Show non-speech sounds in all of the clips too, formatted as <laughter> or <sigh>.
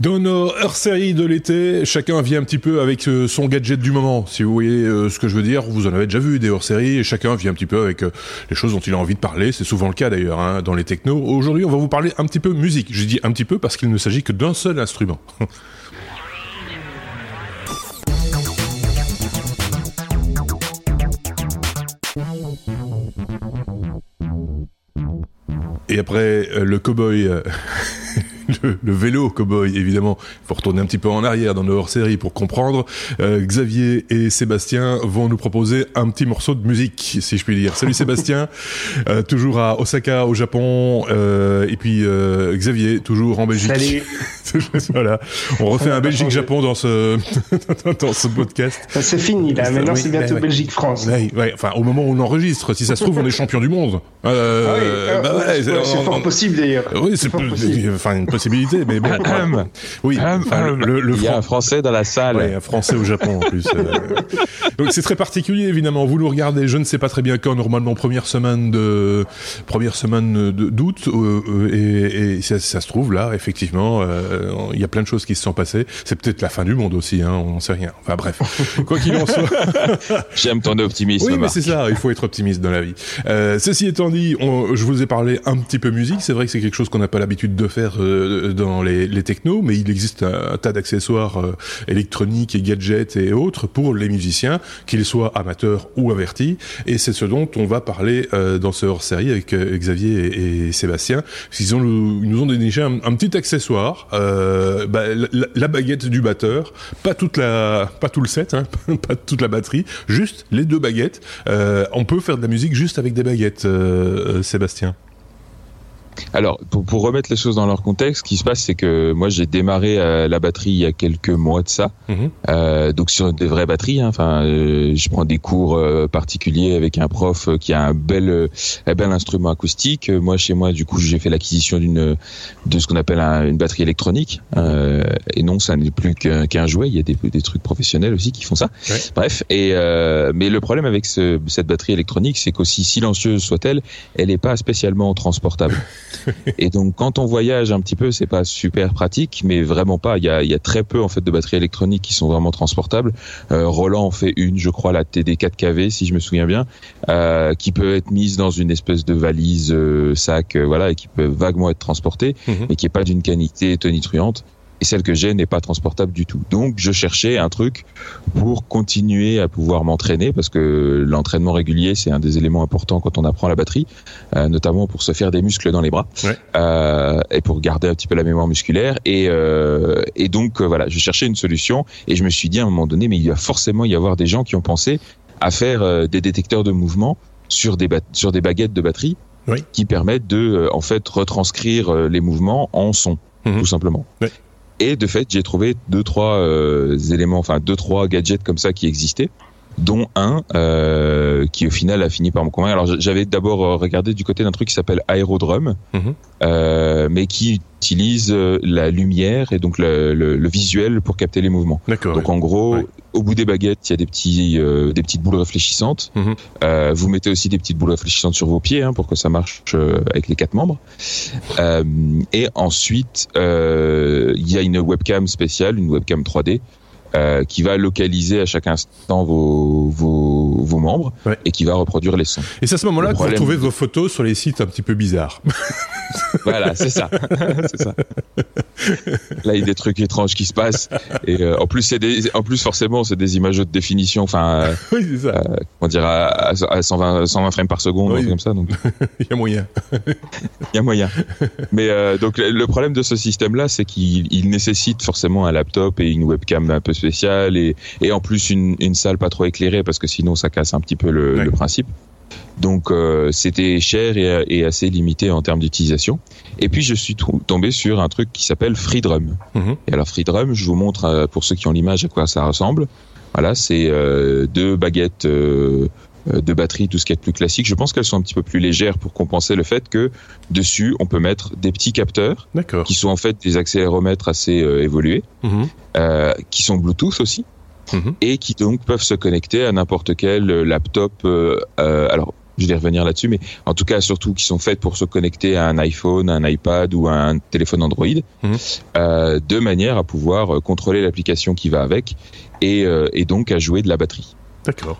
Dans nos hors-séries de l'été, chacun vient un petit peu avec euh, son gadget du moment. Si vous voyez euh, ce que je veux dire, vous en avez déjà vu des hors-séries et chacun vient un petit peu avec euh, les choses dont il a envie de parler. C'est souvent le cas d'ailleurs hein, dans les technos. Aujourd'hui, on va vous parler un petit peu musique. Je dis un petit peu parce qu'il ne s'agit que d'un seul instrument. <laughs> Et après le cowboy <laughs> <laughs> le, vélo cowboy, évidemment. Il faut retourner un petit peu en arrière dans nos hors-série pour comprendre. Euh, Xavier et Sébastien vont nous proposer un petit morceau de musique, si je puis dire. Salut Sébastien, <laughs> euh, toujours à Osaka, au Japon, euh, et puis euh, Xavier, toujours en Belgique. Salut. <laughs> voilà, on refait un Belgique-Japon dans ce dans ce podcast. C'est fini là. Maintenant, c'est bientôt Belgique-France. Ouais, enfin, au moment où on enregistre, si ça se trouve, on est champion du monde. Euh, ah oui, bah ouais, c'est fort possible d'ailleurs. Oui, c'est enfin une possibilité, mais bon. <laughs> oui, le, le, il y a un Français dans la salle. Oui, un Français au Japon en plus. Euh. <laughs> Donc c'est très particulier évidemment. Vous nous regardez, je ne sais pas très bien quand, normalement première semaine de première semaine d'août, euh, euh, et, et ça, ça, se trouve là, effectivement, il y a plein de choses qui se sont passées. C'est peut-être la fin du monde aussi, hein, on n'en sait rien. Enfin bref, <laughs> quoi qu'il en soit. J'aime ton optimisme. Oui, mais c'est ça. Il faut être optimiste dans la vie. ceci étant dit, on, je vous ai parlé un petit peu musique. C'est vrai que c'est quelque chose qu'on n'a pas l'habitude de faire dans les, les technos, mais il existe un, tas d'accessoires euh, électroniques et gadgets et autres pour les musiciens, qu'ils soient amateurs ou avertis. Et c'est ce dont on va parler euh, dans ce hors-série avec euh, Xavier et, et Sébastien. Ils, nous ont déniché un, un petit accessoire, bah, la, la, baguette du batteur, pas toute la, pas tout le set, hein, <laughs> pas toute la batterie, juste les deux baguettes. on peut faire de la musique juste avec des baguettes, Sébastien. Alors, pour, pour, remettre les choses dans leur contexte, ce qui se passe, c'est que moi, j'ai démarré euh, la batterie il y a quelques mois de ça, mhm. euh, donc sur des vraies batteries. Hein. Enfin, euh, je prends des cours euh, particuliers avec un prof qui a un bel, un bel instrument acoustique. Moi, chez moi, du coup, j'ai fait l'acquisition d'une de ce qu'on appelle une batterie électronique. et non, ça n'est plus qu'un jouet. Il y a des, des, trucs professionnels aussi qui font ça. Bref. Et mais le problème avec ce, cette batterie électronique, c'est qu'aussi silencieuse soit-elle, elle n'est pas spécialement transportable. <laughs> <laughs> et donc quand on voyage un petit peu, c'est pas super pratique, mais vraiment pas. Il y a, il y a très peu en fait de batteries électroniques qui sont vraiment transportables. Euh, Roland en fait une, je crois, la TD4KV si je me souviens bien, euh, qui peut être mise dans une espèce de valise euh, sac, euh, voilà, et qui peut vaguement être transportée, mhm. et qui est pas d'une qualité tonitruante et celle que j'ai n'est pas transportable du tout. Donc je cherchais un truc pour continuer à pouvoir m'entraîner parce que l'entraînement régulier c'est un des éléments importants quand on apprend la batterie, euh, notamment pour se faire des muscles dans les bras euh, et pour garder un petit peu la mémoire musculaire. Et, euh, et donc voilà, je cherchais une solution et je me suis dit à un moment donné, mais il va forcément y avoir des gens qui ont pensé à faire des détecteurs de mouvement sur des sur des baguettes de batterie qui permettent de en fait retranscrire les mouvements en son. Mhm. tout simplement. Oui. Et de fait, j'ai trouvé deux trois euh, éléments, enfin deux trois gadgets comme ça qui existaient, dont un euh, qui au final a fini par me convaincre. Alors j'avais d'abord euh, regardé du côté d'un truc qui s'appelle Aérodrome, mhm. euh, mais qui utilise euh, la lumière et donc le, le, le visuel pour capter les mouvements. Donc en gros, ouais. au bout des baguettes, il y a des petits, euh, des petites boules réfléchissantes. -hmm. euh, vous mettez aussi des petites boules réfléchissantes sur vos pieds hein, pour que ça marche euh, avec les quatre membres. Euh, et ensuite, euh, il y a une webcam spéciale, une webcam 3D euh, qui va localiser à chaque instant vos, vos, vos membres ouais. et qui va reproduire les sons. Et c'est à ce moment-là que vous retrouvez vos photos sur les sites un petit peu bizarres. <laughs> voilà, <laughs> c'est ça. Là, il y a des trucs étranges qui se passent. Et euh, en plus, c'est en plus forcément, c'est des images de définition. Enfin, euh, <laughs> oui, c'est ça. Euh, comment dire, à, à 120, 120 frames par seconde, oui. comme ça. Donc, il y a moyen. il y a moyen. Mais donc, le problème de ce système-là, c'est qu'il nécessite forcément un laptop et une webcam un peu spéciale et, et en plus une, une salle pas trop éclairée parce que sinon, ça casse un petit peu le, ouais. le principe. Donc euh, c'était cher et, et, assez limité en termes d'utilisation. Et puis je suis tombé sur un truc qui s'appelle FreeDrum. Mm -hmm. Et alors FreeDrum, je vous montre euh, pour ceux qui ont l'image à quoi ça ressemble. Voilà, c'est euh, deux baguettes de batterie, tout ce qui est plus classique. Je pense qu'elles sont un petit peu plus légères pour compenser le fait que dessus on peut mettre des petits capteurs qui sont en fait des accéléromètres assez euh, évolués, mm -hmm. qui sont Bluetooth aussi. Mmh. et qui donc peuvent se connecter à n'importe quel laptop. Euh, alors je vais revenir là-dessus, mais en tout cas surtout qui sont faites pour se connecter à un iPhone, un iPad ou un téléphone Android, mhm. euh, de manière à pouvoir contrôler l'application qui va avec et, et donc à jouer de la batterie. D'accord.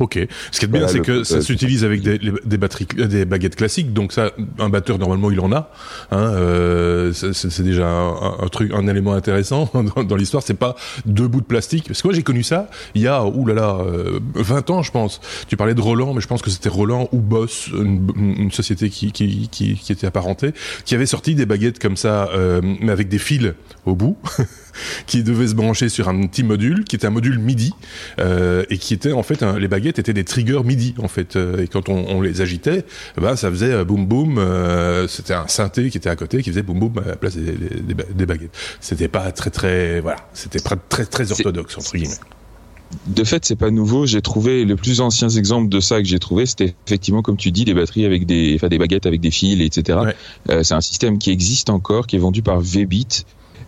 Ok. Ce qui est bien, c'est que ça s'utilise avec des, des, batteries, des baguettes classiques. Donc ça, un batteur normalement, il en a. Hein, euh, c'est déjà un, truc, un élément intéressant <laughs> dans, l'histoire. C'est pas deux bouts de plastique. Parce que moi, j'ai connu ça il y a, oulala, euh, 20 ans, je pense. Tu parlais de Roland, mais je pense que c'était Roland ou Boss, une, une société qui, qui, qui, qui, était apparentée, qui avait sorti des baguettes comme ça, euh, mais avec des fils au bout. <laughs> qui devait se brancher sur un petit module, qui était un module MIDI, euh, et qui était en fait les baguettes étaient des triggers MIDI en fait, euh, et quand on, on, les agitait, ben ça faisait euh, boum boum. Euh, c'était un synthé qui était à côté qui faisait boum boum à la place des, des, des baguettes. C'était pas très très voilà, c'était très très orthodoxe entre guillemets de fait, c'est pas nouveau. J'ai trouvé les plus anciens exemples de ça que j'ai trouvé, c'était effectivement, comme tu dis, des batteries avec des, enfin des baguettes avec des fils, etc. Euh, c'est un système qui existe encore, qui est vendu par Vbit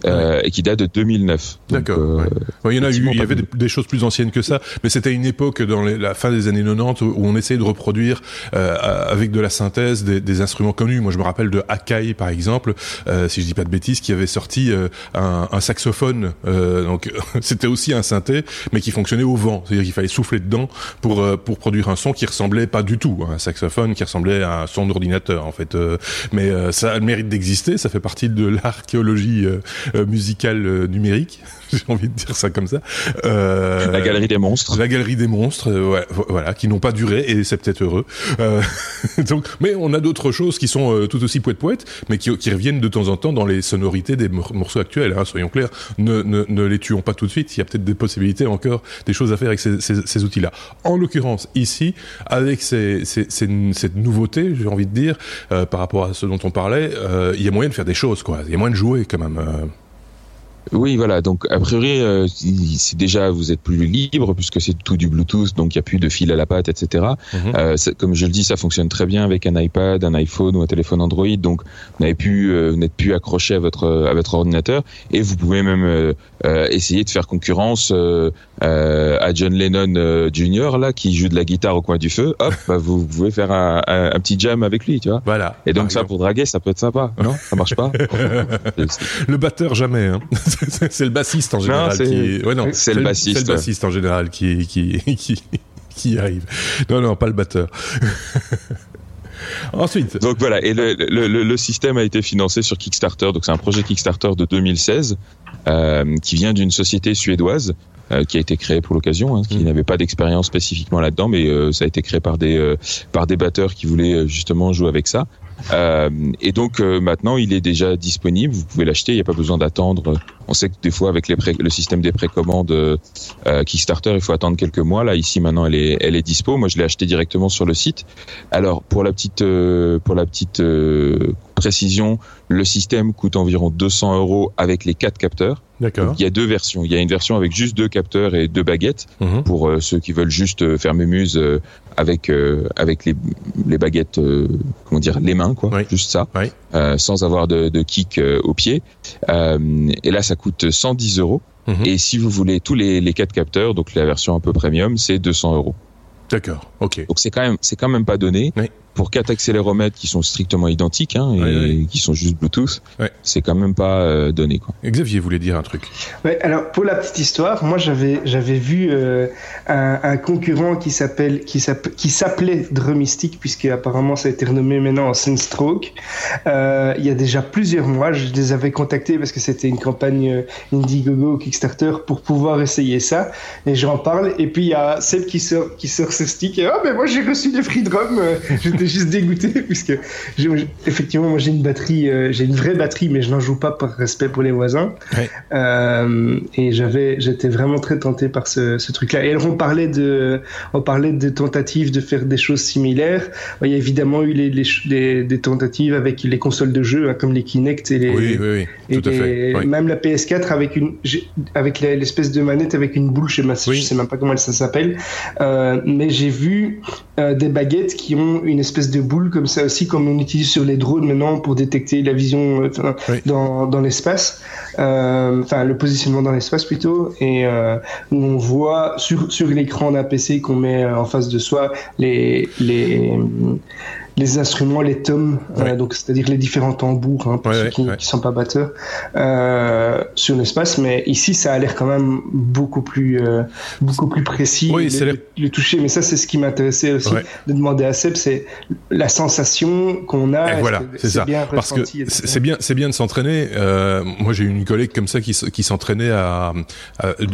euh, et qui date de 2009. D'accord. Euh, il y en a eu, il y avait des, choses plus anciennes que ça, mais c'était une époque dans la fin des années 90 où on essayait de reproduire euh, avec de la synthèse des, des, instruments connus. Moi, je me rappelle de Akai, par exemple, euh, si je dis pas de bêtises, qui avait sorti un, un, saxophone. donc, <laughs> c'était aussi un synthé, mais qui fonctionnait au vent. C'est-à-dire qu'il fallait souffler dedans pour pour produire un son qui ressemblait pas du tout à un saxophone, qui ressemblait à un son d'ordinateur, en fait. mais ça a le mérite d'exister. Ça fait partie de <laughs> l'archéologie euh, musical euh, numérique, <laughs> j'ai envie de dire ça comme ça. Euh, la galerie des monstres. La galerie des monstres, ouais, voilà, qui n'ont pas duré et c'est peut-être heureux. <laughs> donc, mais on a d'autres choses qui sont tout aussi poète poète, mais qui, qui, reviennent de temps en temps dans les sonorités des morceaux actuels. Hein, soyons clairs, ne, ne, ne, les tuons pas tout de suite. Il y a peut-être des possibilités encore, des choses à faire avec ces, ces, ces outils-là. En l'occurrence, ici, avec ces, cette nouveauté, j'ai envie de dire, par rapport à ce dont on parlait, il y a moyen de faire des choses, quoi. Il y a moyen de jouer quand même. Oui, voilà. Donc, a priori, euh, c'est déjà vous êtes plus libre puisque c'est tout du Bluetooth, donc il y a plus de fil à la patte, etc. Mhm. euh, comme je le dis, ça fonctionne très bien avec un iPad, un iPhone ou un téléphone Android. Donc, vous n'avez plus, euh, n'êtes plus accroché à votre à votre ordinateur et vous pouvez même euh, euh, essayer de faire concurrence à John Lennon Jr. là qui joue de la guitare au coin du feu. Hop, bah, vous, pouvez faire un, un, petit jam avec lui, tu vois. Voilà. Et donc ça pour draguer, ça peut être sympa, non? Ça marche pas? <laughs> Le batteur jamais. Hein. <laughs> c'est le bassiste en général qui. Ouais, non, c'est le bassiste. C'est le bassiste en général qui qui <laughs> qui qui arrive. Non, non, pas le batteur. <laughs> Ensuite. Donc voilà, et le, le, le, système a été financé sur Kickstarter. Donc c'est un projet Kickstarter de 2016 euh, qui vient d'une société suédoise euh, qui a été créée pour l'occasion, hein, qui mm. n'avait pas d'expérience spécifiquement là-dedans, mais euh, ça a été créé par des par des batteurs qui voulaient justement jouer avec ça. Euh, et donc euh, maintenant, il est déjà disponible. Vous pouvez l'acheter. Il n'y a pas besoin d'attendre. On sait que des fois, avec les le système des précommandes euh, Kickstarter, il faut attendre quelques mois. Là, ici maintenant, elle est, elle est dispo. Moi, je l'ai acheté directement sur le site. Alors, pour la petite, pour la petite précision, le système coûte environ 200 euros avec les quatre capteurs. D'accord. Il y a deux versions. Il y a une version avec juste deux capteurs et deux baguettes mhm. pour ceux qui veulent juste faire mémuse avec avec les, les baguettes, comment dire, les mains quoi, juste ça, euh, sans avoir de, de kick euh, au pied. Euh, et là, ça coûte 110 euros. Mhm. Et si vous voulez tous les, les quatre capteurs, donc la version un peu premium, c'est 200 euros. D'accord, ok. Donc c'est quand même, c'est quand même pas donné. Oui pour quatre accéléromètres qui sont strictement identiques hein, et qui sont juste Bluetooth, c'est quand même pas euh, donné. Quoi. Xavier voulait dire un truc. Ouais, alors pour la petite histoire, moi j'avais j'avais vu euh, un, un, concurrent qui s'appelle qui s'appelait Drumistic puisque apparemment ça a été renommé maintenant en Sunstroke. Euh, il y a déjà plusieurs mois, je les avais contactés parce que c'était une campagne Indiegogo Kickstarter pour pouvoir essayer ça et j'en parle et puis il y a celle qui sort qui sort ce stick et oh mais moi j'ai reçu des free drum, j'étais juste dégoûté <laughs> puisque effectivement moi j'ai une batterie, euh, j'ai une vraie batterie, mais je n'en joue pas par respect pour les voisins. Euh, et j'avais, j'étais vraiment très tenté par ce, ce truc-là. Et alors on parlait de, on parlait de tentatives de faire des choses similaires. Il y a évidemment eu les, les, des tentatives avec les consoles de jeux, hein, comme les Kinect et les, oui, oui, oui. Tout à fait. même la PS4 avec une, avec l'espèce de manette avec une boule, je sais, je sais même pas comment ça s'appelle. Euh, mais j'ai vu des baguettes qui ont une espèce espèce de boule comme ça aussi, comme on utilise sur les drones maintenant pour détecter la vision euh, dans, dans l'espace, euh, enfin le positionnement dans l'espace plutôt, et euh, où on voit sur, sur l'écran d'un PC qu'on met en face de soi les, les les instruments, les tomes, euh, donc c'est-à-dire les différents tambours hein, pour ceux qui, ne sont pas batteurs euh, sur l'espace. Mais ici, ça a l'air quand même beaucoup plus euh, beaucoup plus précis. Oui, c'est le, toucher. Mais ça, c'est ce qui m'intéressait aussi de demander à Seb, c'est la sensation qu'on a. Et voilà, c'est ça. Bien Parce que c'est bien, c'est bien de s'entraîner. Moi, j'ai une collègue comme ça qui, qui s'entraînait à,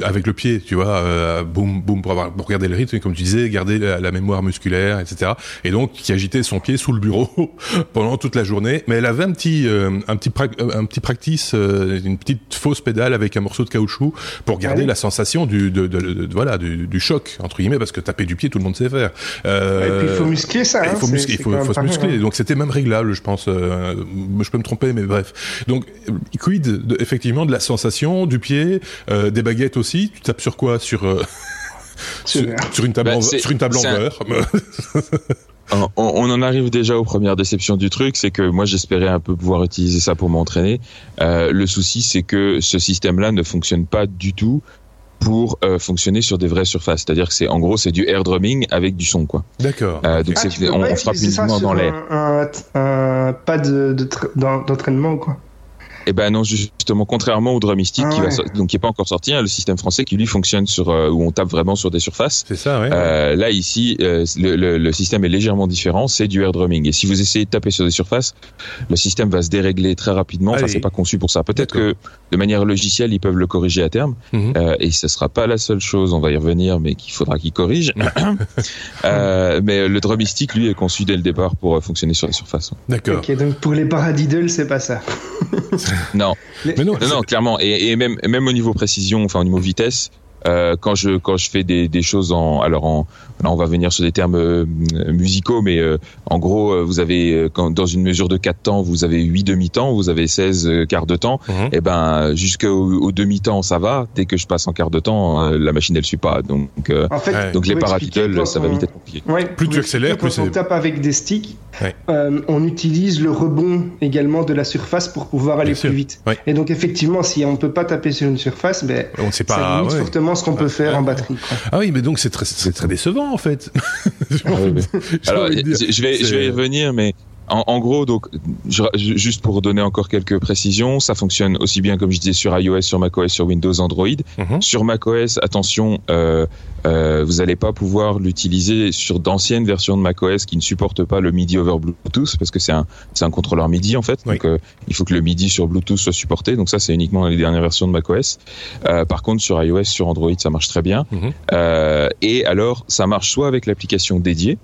avec le pied, tu vois, boum boum pour avoir pour regarder le rythme, comme tu disais, garder la, la mémoire musculaire, etc. Et donc qui agitait son pied sous le bureau <laughs> pendant toute la journée. Mais elle avait un petit, euh, un petit, euh, un petit practice, euh, une petite fausse pédale avec un morceau de caoutchouc pour garder la sensation du, de, de, voilà, du, du, choc entre guillemets, parce que taper du pied, tout le monde sait faire. et puis il faut muscler ça. il faut, hein, muscler, il faut, faut se muscler. Hein. Donc c'était même réglable, je pense. je peux me tromper, mais bref. Donc quid de, effectivement de la sensation du pied, des baguettes aussi. Tu tapes sur quoi? Sur <laughs> sur, sur, une table bah, en, sur une table en verre. <laughs> on, en arrive déjà aux premières déceptions du truc, c'est que moi j'espérais un peu pouvoir utiliser ça pour m'entraîner. Euh, le souci c'est que ce système-là ne fonctionne pas du tout pour euh, fonctionner sur des vraies surfaces. C'est-à-dire que c'est en gros c'est du air drumming avec du son quoi. D'accord. Euh, donc ah, on, on frappe uniquement dans l'air. Un, un, un, pad d'entraînement quoi. Eh ben non, justement, contrairement au Drumstick qui va donc qui est pas encore sorti, hein, le système français qui lui fonctionne sur euh, où on tape vraiment sur des surfaces. C'est ça, ouais. Euh, là ici, euh, le, le, le, système est légèrement différent, c'est du air drumming. Et si vous essayez de taper sur des surfaces, le système va se dérégler très rapidement. Enfin, c'est pas conçu pour ça. Peut-être que de manière logicielle, ils peuvent le corriger à terme. Mhm. euh, et ce sera pas la seule chose, on va y revenir, mais qu'il faudra qu'ils corrigent. <laughs> euh, mais le Drumstick, lui, est conçu dès le départ pour euh, fonctionner sur les surfaces. D'accord. Ok, donc pour les paradiddles, c'est pas ça. <laughs> non. Mais non, non, clairement. Et, et, même, même au niveau précision, enfin au niveau vitesse, euh, quand je quand je fais des, des choses en alors en là on va venir sur des termes euh, musicaux mais euh, en gros vous avez quand dans une mesure de 4 temps vous avez 8 demi-temps vous avez 16 quarts de temps. Mhm. et eh ben jusqu'au au demi-temps ça va. Dès que je passe en quart de temps la machine elle suit pas. Donc en fait, donc les paradiddles ça va vite être compliqué. Ouais, plus tu accélères plus on tape avec des sticks on utilise le rebond également de la surface pour pouvoir aller plus vite. Et donc effectivement si on peut pas taper sur une surface ben on sait pas fortement ce qu'on peut faire en batterie. Ah oui, mais donc c'est très, très décevant en fait. Ah <laughs> Alors, je vais, je vais y revenir, mais en, gros, donc, juste pour donner encore quelques précisions, ça fonctionne aussi bien comme je disais sur iOS, sur macOS, sur Windows, Android. Mhm. Sur macOS, attention, euh, euh, vous n'allez pas pouvoir l'utiliser sur d'anciennes versions de macOS qui ne supportent pas le MIDI over Bluetooth parce que c'est un un contrôleur MIDI en fait. Donc euh, il faut que le MIDI sur Bluetooth soit supporté. Donc ça c'est uniquement dans les dernières versions de macOS. Euh, par contre sur iOS, sur Android, ça marche très bien. Mhm. Euh, et alors ça marche soit avec l'application dédiée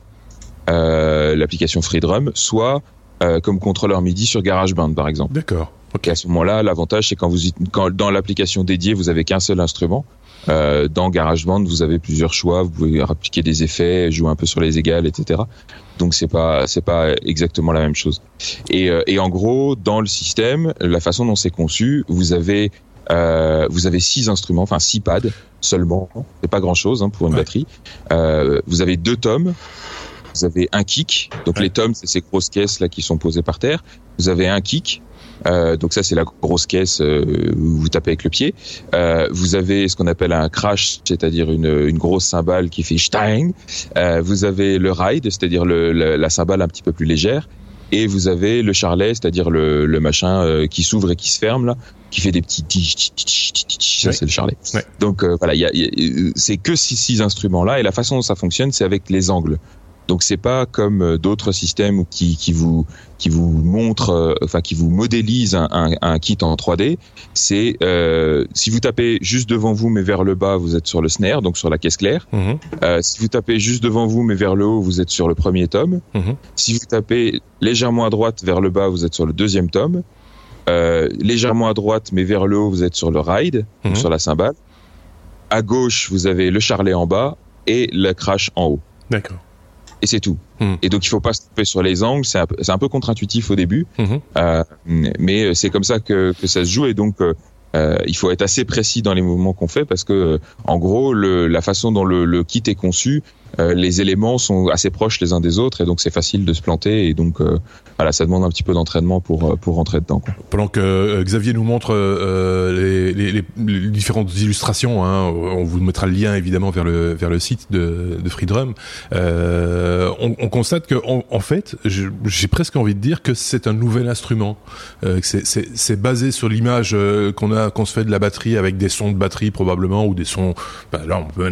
l'application FreeDrum, soit euh, comme contrôleur MIDI sur GarageBand par exemple. D'accord. Ok. À ce moment-là, l'avantage c'est quand vous quand dans l'application dédiée vous avez qu'un seul instrument. Euh, dans GarageBand, vous avez plusieurs choix. Vous pouvez appliquer des effets, jouer un peu sur les égales, etc. Donc c'est pas c'est pas exactement la même chose. Et, euh, et en gros, dans le système, la façon dont c'est conçu, vous avez euh, vous avez six instruments, enfin six pads seulement. C'est pas grand chose hein, pour une batterie. Euh, vous avez deux tomes, vous avez un kick. Donc les tomes, c'est ces grosses caisses là qui sont posées par terre. Vous avez un kick. Euh, donc ça c'est la grosse caisse euh, où vous tapez avec le pied. Euh, vous avez ce qu'on appelle un crash, c'est-à-dire une, une grosse cymbale qui fait stein. Vous avez le ride, c'est-à-dire le, la cymbale un petit peu plus légère. Et vous avez le charlet, c'est-à-dire le, le machin qui s'ouvre et qui se ferme là, qui fait des petits ça c'est le charlet. Donc voilà, c'est que ces six instruments là et la façon dont ça fonctionne, c'est avec les angles. Donc c'est pas comme euh, d'autres systèmes qui, qui vous qui vous montrent, euh, enfin qui vous modélisent un, un, un kit en 3D. C'est euh, si vous tapez juste devant vous mais vers le bas, vous êtes sur le snare, donc sur la caisse claire. Mhm. Euh, si vous tapez juste devant vous mais vers le haut, vous êtes sur le premier tome. Mhm. Si vous tapez légèrement à droite vers le bas, vous êtes sur le deuxième tome. Euh, légèrement à droite mais vers le haut, vous êtes sur le ride, mhm. sur la cymbale. À gauche, vous avez le charlet en bas et le crash en haut. D'accord et c'est tout. Hmm. Et donc il faut pas se tromper sur les angles, c'est un, peu contre-intuitif au début, hmm. euh, mais c'est comme ça que, que, ça se joue et donc euh, il faut être assez précis dans les mouvements qu'on fait parce que, en gros, le, la façon dont le, le kit est conçu, euh, les éléments sont assez proches les uns des autres et donc c'est facile de se planter et donc euh, voilà ça demande un petit peu d'entraînement pour euh, pour rentrer dedans. Quoi. Pendant que Xavier nous montre les, les, les, différentes illustrations, hein, on vous mettra le lien évidemment vers le vers le site de, de Freedrum. On, on, constate que en, en fait, j'ai presque envie de dire que c'est un nouvel instrument. c'est basé sur l'image qu'on a qu'on se fait de la batterie avec des sons de batterie probablement ou des sons. Ben là, on peut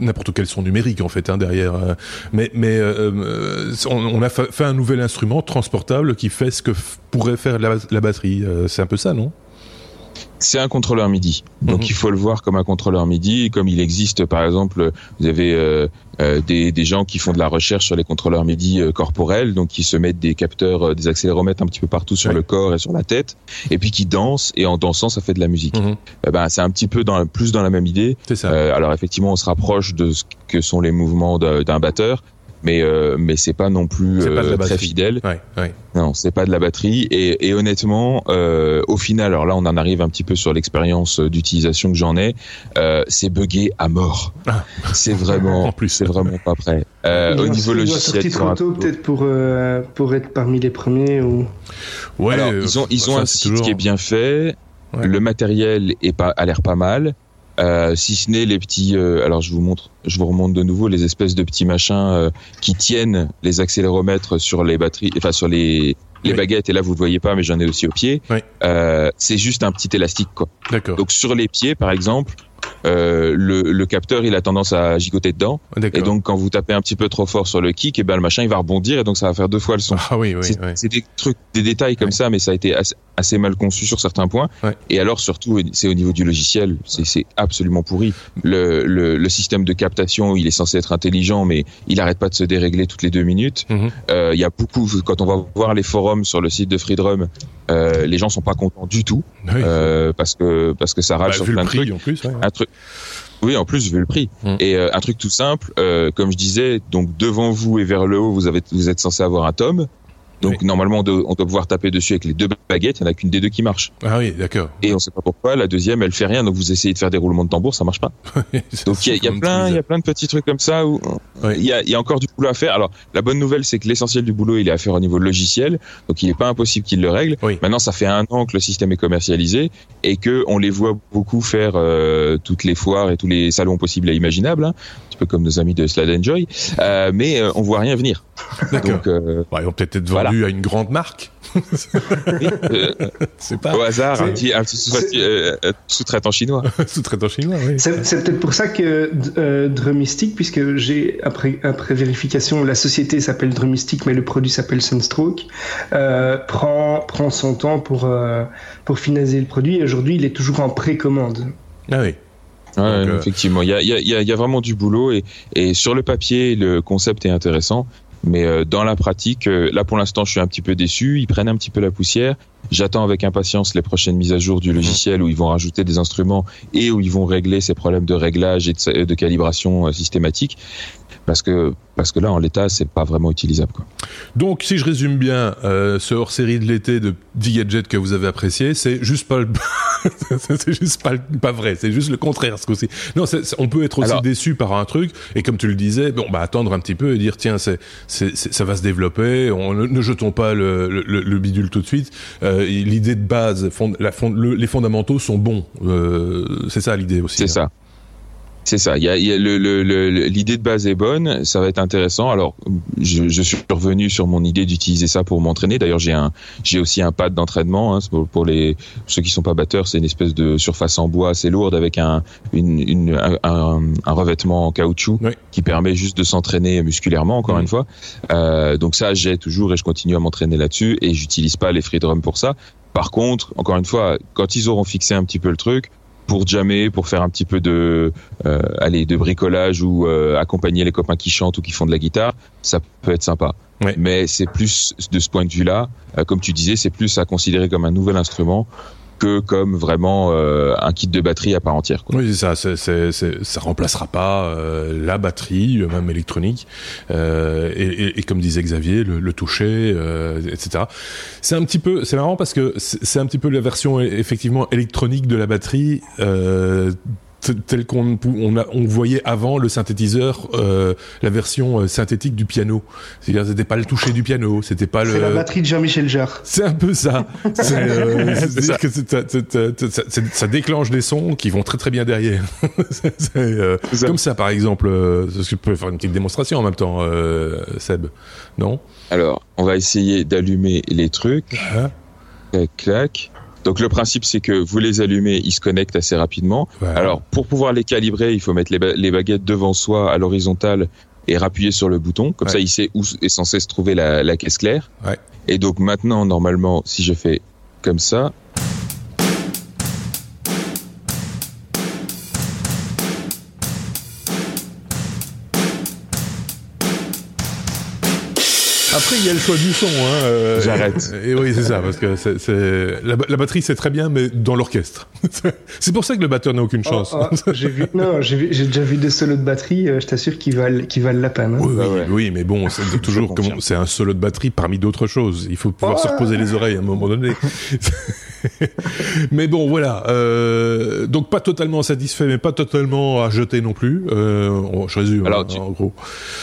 n'importe quel son numérique en fait Hein, derrière. Euh, mais mais euh, euh, on, a fait un nouvel instrument transportable qui fait ce que pourrait faire la, batterie. c'est un peu ça, non? C'est un contrôleur MIDI. Donc mhm. il faut le voir comme un contrôleur MIDI, comme il existe par exemple, vous avez des, des, gens qui font de la recherche sur les contrôleurs MIDI corporels, donc qui se mettent des capteurs, des accéléromètres un petit peu partout sur le corps et sur la tête, et puis qui dansent et en dansant ça fait de la musique. Mhm. ben c'est un petit peu dans plus dans la même idée. Ça. alors effectivement on se rapproche de ce que sont les mouvements d'un batteur, mais euh, mais c'est pas non plus euh, très fidèle. Ouais, ouais. Non, c'est pas de la batterie et, et honnêtement, euh, au final, alors là, on en arrive un petit peu sur l'expérience d'utilisation que j'en ai. Euh, c'est buggé à mort. Ah. C'est vraiment, <laughs> en plus, c'est vraiment pas prêt. Euh, au niveau logiciel, il trop tôt peut-être pour euh, pour être parmi les premiers ou. Ouais. Alors, ils ont ils ont un site qui est bien fait. Le matériel est pas a l'air pas mal. Euh, si ce n'est les petits. Euh, alors je vous montre, je vous remonte de nouveau les espèces de petits machins euh, qui tiennent les accéléromètres sur les batteries, enfin sur les les baguettes. Et là vous ne voyez pas, mais j'en ai aussi au pied. c'est juste un petit élastique quoi. D'accord. Donc sur les pieds par exemple, euh, le, le, capteur il a tendance à gigoter dedans et donc quand vous tapez un petit peu trop fort sur le kick et eh ben le machin il va rebondir et donc ça va faire deux fois le son ah oui, oui, c'est des trucs des détails comme ça mais ça a été assez, mal conçu sur certains points et alors surtout c'est au niveau du logiciel c'est absolument pourri le, le, le, système de captation il est censé être intelligent mais il arrête pas de se dérégler toutes les deux minutes mhm. euh, il y a beaucoup quand on va voir les forums sur le site de Freedrum euh, les gens sont pas contents du tout euh, parce que parce que ça rage bah, sur plein de trucs en plus, un truc oui, en plus, vu le prix. Mm. Et euh, un truc tout simple, comme je disais, donc devant vous et vers le haut, vous avez, vous êtes censé avoir un tome. Donc normalement, on doit, on doit, pouvoir taper dessus avec les deux baguettes. Il n'y en a qu'une des deux qui marche. Ah oui, d'accord. Et on sait pas pourquoi. La deuxième, elle fait rien. Donc vous essayez de faire des roulements de tambour, ça marche pas. <laughs> donc il y, a, plein, il y a plein de petits trucs comme ça où il y, a, y, a, encore du boulot à faire. Alors la bonne nouvelle, c'est que l'essentiel du boulot, il est à faire au niveau logiciel. Donc il n'est pas impossible qu'il le règle. Maintenant, ça fait un an que le système est commercialisé et que on les voit beaucoup faire euh, toutes les foires et tous les salons possibles et imaginables. Hein comme nos amis de Slade Enjoy, euh, mais euh, on voit rien venir. Donc, euh, ils vont peut-être être vendus à une grande marque. <laughs> c'est pas au hasard un petit, sous-traitant chinois. <laughs> sous-traitant chinois, oui. C'est peut-être pour ça que Drumistic, puisque j'ai après après vérification, la société s'appelle Drumistic, mais le produit s'appelle Sunstroke, prend prend son temps pour pour finaliser le produit. Et aujourd'hui, il est toujours en précommande. Ah oui. Ouais, euh, effectivement, il y a, y, a, y a, vraiment du boulot et, et, sur le papier, le concept est intéressant. Mais euh, dans la pratique, euh, là pour l'instant, je suis un petit peu déçu. Ils prennent un petit peu la poussière. J'attends avec impatience les prochaines mises à jour du logiciel où ils vont rajouter des instruments et où ils vont régler ces problèmes de réglage et de, de calibration systématique parce que parce que là en l'état c'est pas vraiment utilisable quoi. Donc si je résume bien euh, ce hors série de l'été de 10 gadgets que vous avez apprécié, c'est juste pas le... <laughs> c'est juste pas pas vrai, c'est juste le contraire ce coup-ci. Non, on peut être aussi déçu par un truc et comme tu le disais, bon bah attendre un petit peu et dire tiens c'est ça va se développer, on, ne, jetons pas le, le, le, bidule tout de suite. Euh, l'idée de base, fond, la fond, les fondamentaux sont bons, euh, c'est ça l'idée aussi. C'est hein. ça. C'est ça. Il y a, il y a l'idée de base est bonne. Ça va être intéressant. Alors, je, je suis revenu sur mon idée d'utiliser ça pour m'entraîner. D'ailleurs, j'ai un, j'ai aussi un pad d'entraînement. Hein, pour, les ceux qui sont pas batteurs, c'est une espèce de surface en bois assez lourde avec un, une, une un, un, revêtement en caoutchouc qui permet juste de s'entraîner musculairement. Encore une fois. Euh, donc ça, j'ai toujours et je continue à m'entraîner là-dessus. Et j'utilise pas les free drum pour ça. Par contre, encore une fois, quand ils auront fixé un petit peu le truc, pour jammer, pour faire un petit peu de, euh, allez, de bricolage ou euh, accompagner les copains qui chantent ou qui font de la guitare, ça peut être sympa. Mais c'est plus de ce point de vue-là, euh, comme tu disais, c'est plus à considérer comme un nouvel instrument que comme vraiment euh, un kit de batterie à part entière. Oui, c'est ça. C'est, ça remplacera pas euh, la batterie, même électronique. Euh, et, comme disait Xavier, le, toucher, euh, etc. C'est un petit peu, c'est marrant parce que c'est un petit peu la version effectivement électronique de la batterie tel qu'on on, on voyait avant le synthétiseur, euh, la version euh, synthétique du piano. C'est-à-dire, c'était pas le toucher du piano, c'était pas le. C'est la batterie de Jean-Michel Jarre. C'est un peu ça. <laughs> C'est euh, ça. que ça, ça, déclenche des sons qui vont très très bien derrière. <laughs> Euh, comme ça, par exemple. Euh, je peux faire une petite démonstration en même temps, euh, Seb, non? Alors, on va essayer d'allumer les trucs. Uh Clac. Donc le principe c'est que vous les allumez, ils se connectent assez rapidement. Alors pour pouvoir les calibrer, il faut mettre les, baguettes devant soi à l'horizontale et rappuyer sur le bouton. Comme ça, il sait où est censé se trouver la, la caisse claire. Et donc maintenant, normalement, si je fais comme ça, Après, il y a le choix du son. Hein, euh, J'arrête. Et, oui, c'est ça, parce que la, la, batterie, c'est très bien, mais dans l'orchestre. <laughs> c'est pour ça que le batteur n'a aucune chance. Oh, oh, j'ai vu, non, j'ai, déjà vu des solos de batterie. Euh, je t'assure qu'ils valent, la peine. Hein. Oui, oui, oui, mais bon, c'est toujours c'est un solo de batterie parmi d'autres choses. Il faut pouvoir se reposer les oreilles à un moment donné. <laughs> mais bon, voilà. Euh, donc pas totalement satisfait, mais pas totalement à jeter non plus. Euh, je résume. Alors, hein, en gros.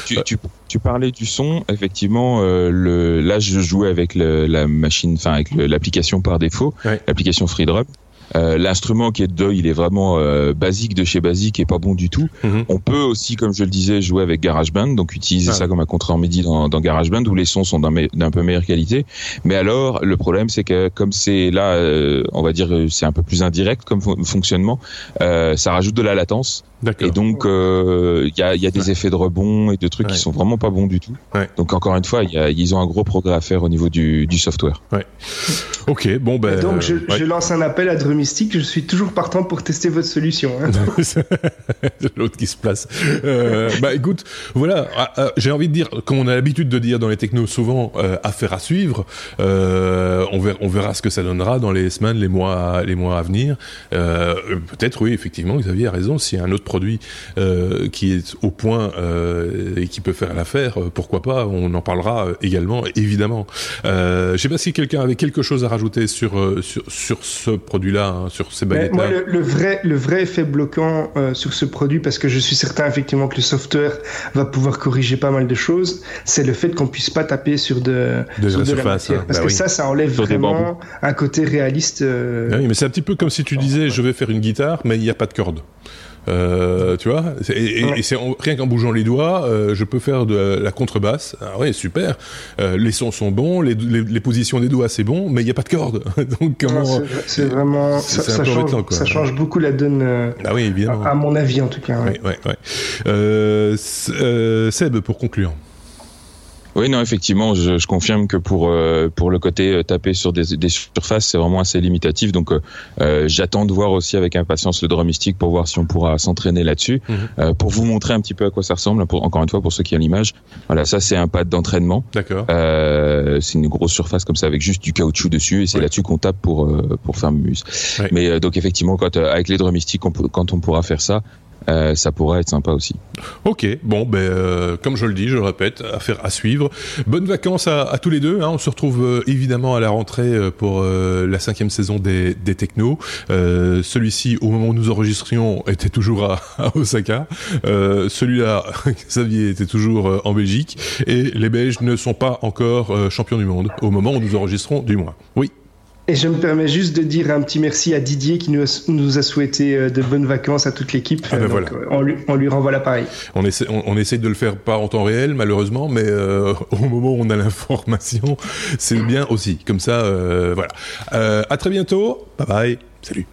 Tu, tu, tu, parlais du son. Effectivement, euh, le, là, je jouais avec le, la machine, enfin avec l'application par défaut, l'application FreeDrop. Euh, l'instrument qui est dedans, il est vraiment euh, basique de chez basique et pas bon du tout. Mhm. On peut aussi, comme je le disais, jouer avec GarageBand, donc utiliser ça comme un contrat MIDI dans, dans GarageBand où les sons sont d'un peu meilleure qualité. Mais alors, le problème, c'est que comme c'est là, euh, on va dire, c'est un peu plus indirect comme fonctionnement, ça rajoute de la latence. Et donc, il y a, y, a, des effets de rebond et de trucs qui sont vraiment pas bons du tout. Donc, encore une fois, y a, ils ont un gros progrès à faire au niveau du, du software. Ok, bon ben. donc, je, je, lance un appel à Mystique, je suis toujours partant pour tester votre solution. Hein. <laughs> L'autre qui se place. Euh, bah écoute, voilà, ah, ah, j'ai envie de dire, comme on a l'habitude de dire dans les technos souvent, euh, affaire à suivre. Euh, on, verra, on verra ce que ça donnera dans les semaines, les mois, les mois à venir. Euh, Peut-être, oui, effectivement, Xavier a raison. A un autre produit euh, qui est au point euh, et qui peut faire l'affaire, euh, pourquoi pas On en parlera également, évidemment. Euh, je sais pas si quelqu'un avait quelque chose à rajouter sur sur, sur ce produit-là Hein, sur ces baguettes Moi, le, vrai, le vrai effet bloquant sur ce produit, parce que je suis certain effectivement que le software va pouvoir corriger pas mal de choses, c'est le fait qu'on puisse pas taper sur de, sur de la matière. Hein. Parce bah que ça, ça enlève vraiment un côté réaliste. Ah oui, mais c'est un petit peu comme si tu disais, je vais faire une guitare, mais il n'y a pas de corde. Euh, tu vois et, et, c'est rien qu'en bougeant les doigts euh, je peux faire de la contrebasse. Ah ouais super. Euh, les sons sont bons les, les, les, positions des doigts c'est bon mais il n'y a pas de corde <laughs> donc comment c'est vraiment ça, ça, change, ça, change, beaucoup la donne euh, ah oui évidemment. à, à, mon avis en tout cas ouais. Ouais, euh, Seb pour conclure oui, non, effectivement, je, je confirme que pour euh, pour le côté euh, taper sur des, des surfaces, c'est vraiment assez limitatif. Donc, euh, euh, j'attends de voir aussi avec impatience le drumstick pour voir si on pourra s'entraîner là-dessus, mhm. pour vous montrer un petit peu à quoi ça ressemble. Pour, encore une fois, pour ceux qui ont l'image, voilà, ça c'est un pad d'entraînement. D'accord. c'est une grosse surface comme ça avec juste du caoutchouc dessus, et c'est là-dessus qu'on tape pour pour faire muse. Ouais. Mais donc effectivement, quand avec les drumsticks, quand on pourra faire ça, euh, ça pourrait être sympa aussi. Ok, bon, ben euh, comme je le dis, je le répète, affaire à suivre. Bonnes vacances à, tous les deux. Hein. On se retrouve euh, évidemment à la rentrée euh, pour euh, la cinquième saison des, des Technos. Celui-ci, au moment où nous enregistrions, était toujours à, <laughs> à Osaka. Celui-là, <laughs> Xavier, était toujours en Belgique. Et les Belges ne sont pas encore champions du monde, au moment où nous enregistrons, du moins. Oui. Et je me permets juste de dire un petit merci à Didier qui nous a, nous a souhaité euh, de bonnes vacances à toute l'équipe. Ah ben voilà. Euh, on, lui, on lui renvoie l'appareil. On essaie, on, on, essaie de le faire pas en temps réel, malheureusement, mais euh, <laughs> au moment où on a l'information, c'est bien aussi. Comme ça, euh, voilà. Euh, à très bientôt. Bye bye. Salut.